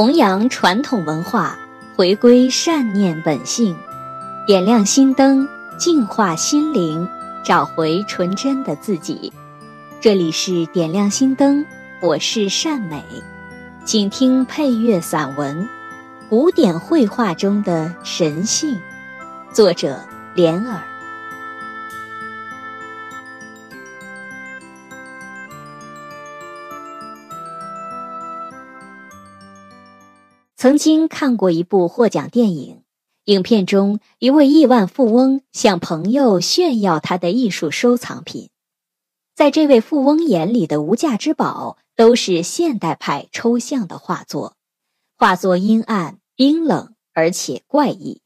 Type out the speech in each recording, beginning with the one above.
弘扬传统文化，回归善念本性，点亮心灯，净化心灵，找回纯真的自己。这里是点亮心灯，我是善美，请听配乐散文《古典绘画中的神性》，作者莲儿。曾经看过一部获奖电影，影片中一位亿万富翁向朋友炫耀他的艺术收藏品，在这位富翁眼里的无价之宝都是现代派抽象的画作，画作阴暗、冰冷而且怪异。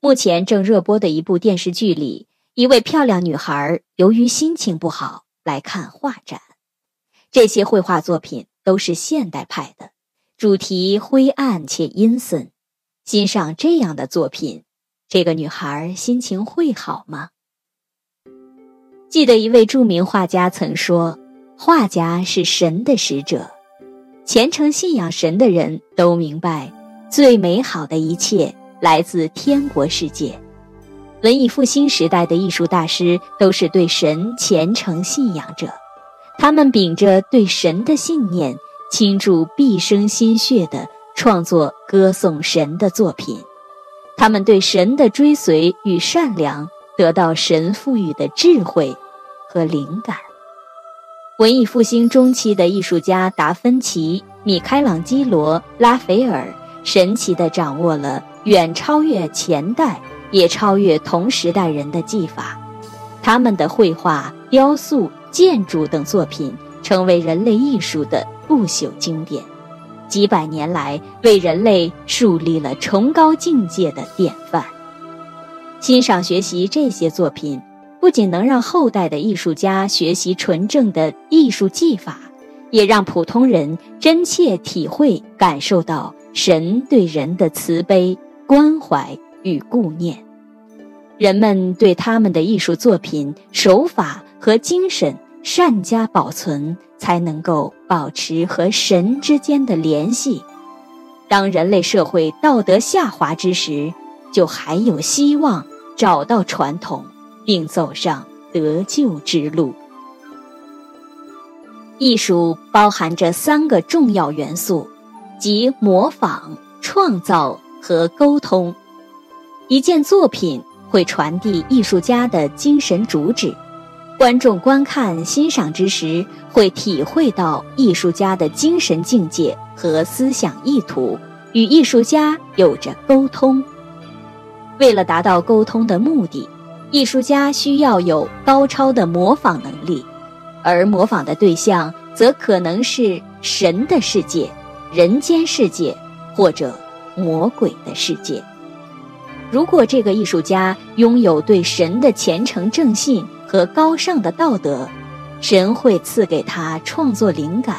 目前正热播的一部电视剧里，一位漂亮女孩由于心情不好来看画展，这些绘画作品都是现代派的。主题灰暗且阴森，欣赏这样的作品，这个女孩心情会好吗？记得一位著名画家曾说：“画家是神的使者，虔诚信仰神的人都明白，最美好的一切来自天国世界。”文艺复兴时代的艺术大师都是对神虔诚信仰者，他们秉着对神的信念。倾注毕生心血的创作歌颂神的作品，他们对神的追随与善良得到神赋予的智慧和灵感。文艺复兴中期的艺术家达芬奇、米开朗基罗、拉斐尔，神奇地掌握了远超越前代也超越同时代人的技法，他们的绘画、雕塑、建筑等作品成为人类艺术的。不朽经典，几百年来为人类树立了崇高境界的典范。欣赏学习这些作品，不仅能让后代的艺术家学习纯正的艺术技法，也让普通人真切体会、感受到神对人的慈悲、关怀与顾念。人们对他们的艺术作品手法和精神善加保存。才能够保持和神之间的联系。当人类社会道德下滑之时，就还有希望找到传统，并走上得救之路。艺术包含着三个重要元素，即模仿、创造和沟通。一件作品会传递艺术家的精神主旨。观众观看欣赏之时，会体会到艺术家的精神境界和思想意图，与艺术家有着沟通。为了达到沟通的目的，艺术家需要有高超的模仿能力，而模仿的对象则可能是神的世界、人间世界或者魔鬼的世界。如果这个艺术家拥有对神的虔诚正信，和高尚的道德，神会赐给他创作灵感。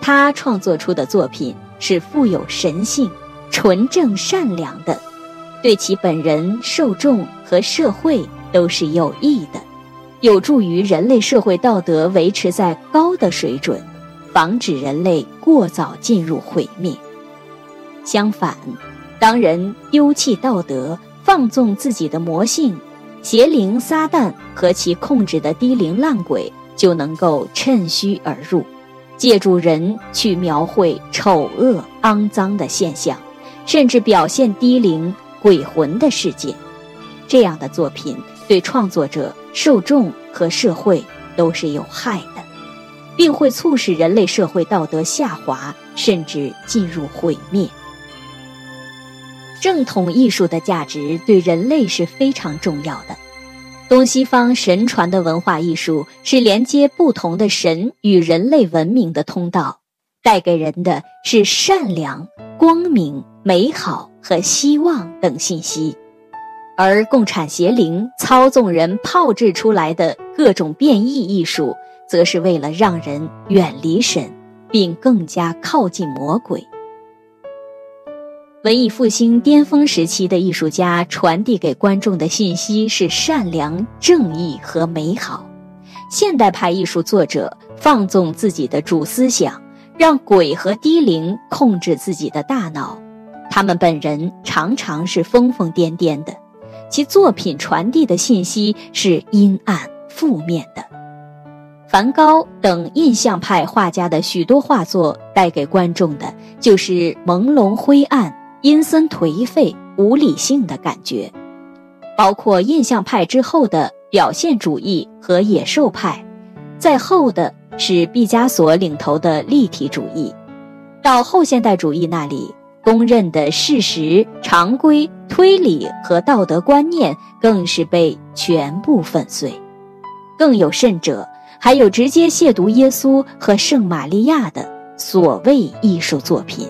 他创作出的作品是富有神性、纯正善良的，对其本人、受众和社会都是有益的，有助于人类社会道德维持在高的水准，防止人类过早进入毁灭。相反，当人丢弃道德，放纵自己的魔性。邪灵撒旦和其控制的低灵烂鬼就能够趁虚而入，借助人去描绘丑恶肮脏的现象，甚至表现低灵鬼魂的世界。这样的作品对创作者、受众和社会都是有害的，并会促使人类社会道德下滑，甚至进入毁灭。正统艺术的价值对人类是非常重要的。东西方神传的文化艺术是连接不同的神与人类文明的通道，带给人的是善良、光明、美好和希望等信息。而共产邪灵操纵人炮制出来的各种变异艺术，则是为了让人远离神，并更加靠近魔鬼。文艺复兴巅峰时期的艺术家传递给观众的信息是善良、正义和美好；现代派艺术作者放纵自己的主思想，让鬼和低灵控制自己的大脑。他们本人常常是疯疯癫癫的，其作品传递的信息是阴暗负面的。梵高等印象派画家的许多画作带给观众的就是朦胧灰暗、阴森颓废、无理性的感觉。包括印象派之后的表现主义和野兽派，在后的是毕加索领头的立体主义，到后现代主义那里，公认的事实、常规、推理和道德观念更是被全部粉碎。更有甚者。还有直接亵渎耶稣和圣玛利亚的所谓艺术作品。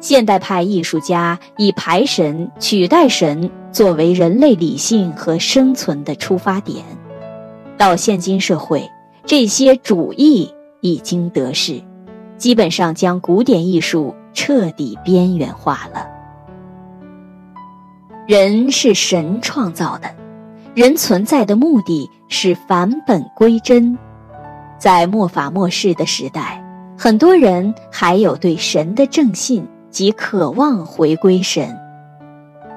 现代派艺术家以排神取代神作为人类理性和生存的出发点。到现今社会，这些主义已经得势，基本上将古典艺术彻底边缘化了。人是神创造的。人存在的目的是返本归真，在末法末世的时代，很多人还有对神的正信及渴望回归神。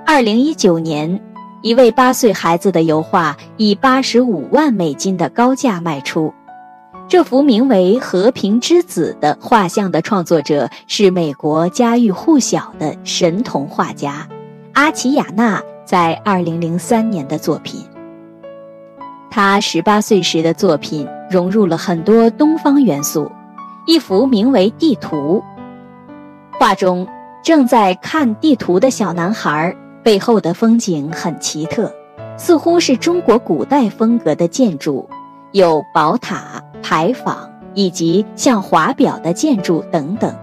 二零一九年，一位八岁孩子的油画以八十五万美金的高价卖出。这幅名为《和平之子》的画像的创作者是美国家喻户晓的神童画家阿奇亚纳。在二零零三年的作品，他十八岁时的作品融入了很多东方元素。一幅名为《地图》画中，正在看地图的小男孩背后的风景很奇特，似乎是中国古代风格的建筑，有宝塔、牌坊以及像华表的建筑等等。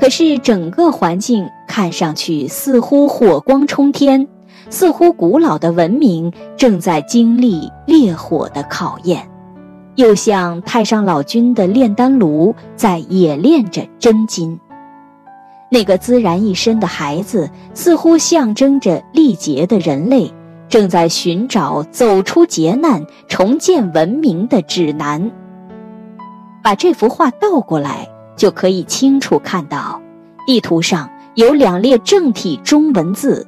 可是整个环境看上去似乎火光冲天。似乎古老的文明正在经历烈火的考验，又像太上老君的炼丹炉在冶炼着真金。那个孜然一身的孩子，似乎象征着历劫的人类正在寻找走出劫难、重建文明的指南。把这幅画倒过来，就可以清楚看到，地图上有两列正体中文字。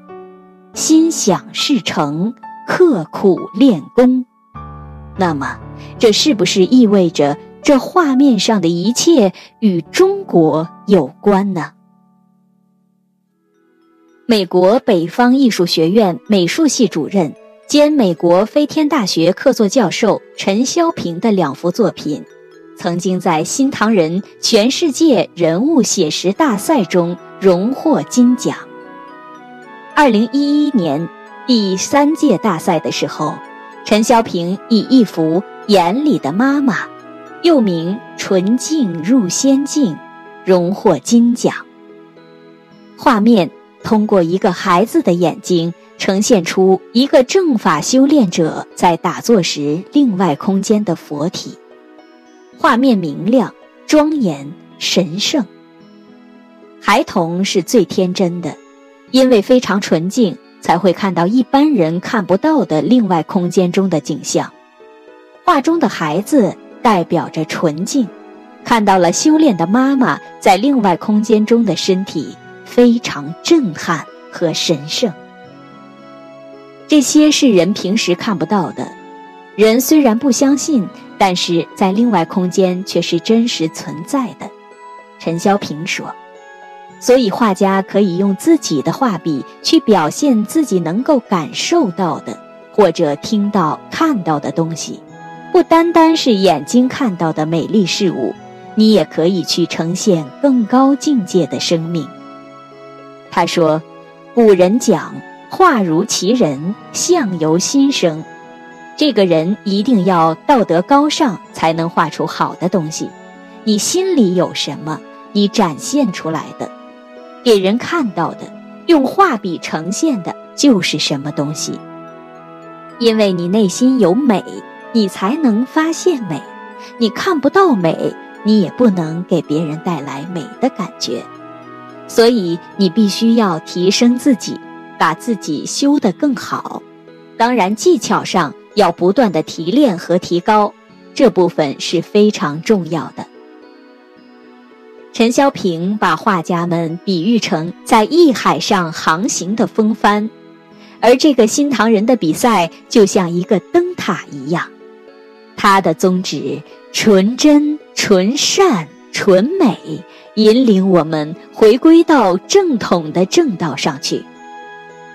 心想事成，刻苦练功。那么，这是不是意味着这画面上的一切与中国有关呢？美国北方艺术学院美术系主任兼美国飞天大学客座教授陈肖平的两幅作品，曾经在新唐人全世界人物写实大赛中荣获金奖。二零一一年第三届大赛的时候，陈肖平以一幅《眼里的妈妈》，又名《纯净入仙境》，荣获金奖。画面通过一个孩子的眼睛，呈现出一个正法修炼者在打坐时另外空间的佛体。画面明亮、庄严、神圣。孩童是最天真的。因为非常纯净，才会看到一般人看不到的另外空间中的景象。画中的孩子代表着纯净，看到了修炼的妈妈在另外空间中的身体，非常震撼和神圣。这些是人平时看不到的，人虽然不相信，但是在另外空间却是真实存在的。陈肖平说。所以，画家可以用自己的画笔去表现自己能够感受到的，或者听到、看到的东西，不单单是眼睛看到的美丽事物，你也可以去呈现更高境界的生命。他说：“古人讲，画如其人，相由心生。这个人一定要道德高尚，才能画出好的东西。你心里有什么，你展现出来的。”给人看到的，用画笔呈现的就是什么东西。因为你内心有美，你才能发现美；你看不到美，你也不能给别人带来美的感觉。所以你必须要提升自己，把自己修得更好。当然，技巧上要不断的提炼和提高，这部分是非常重要的。陈萧平把画家们比喻成在艺海上航行的风帆，而这个新唐人的比赛就像一个灯塔一样，它的宗旨纯真、纯善、纯美，引领我们回归到正统的正道上去。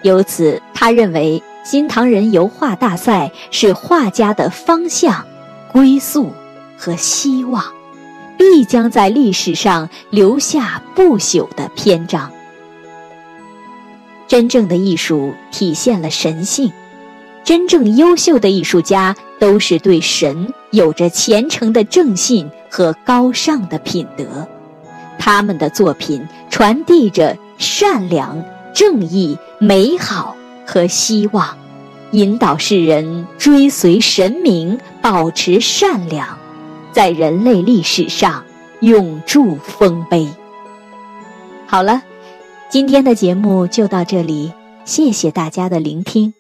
由此，他认为新唐人油画大赛是画家的方向、归宿和希望。必将在历史上留下不朽的篇章。真正的艺术体现了神性，真正优秀的艺术家都是对神有着虔诚的正信和高尚的品德，他们的作品传递着善良、正义、美好和希望，引导世人追随神明，保持善良。在人类历史上永驻丰碑。好了，今天的节目就到这里，谢谢大家的聆听。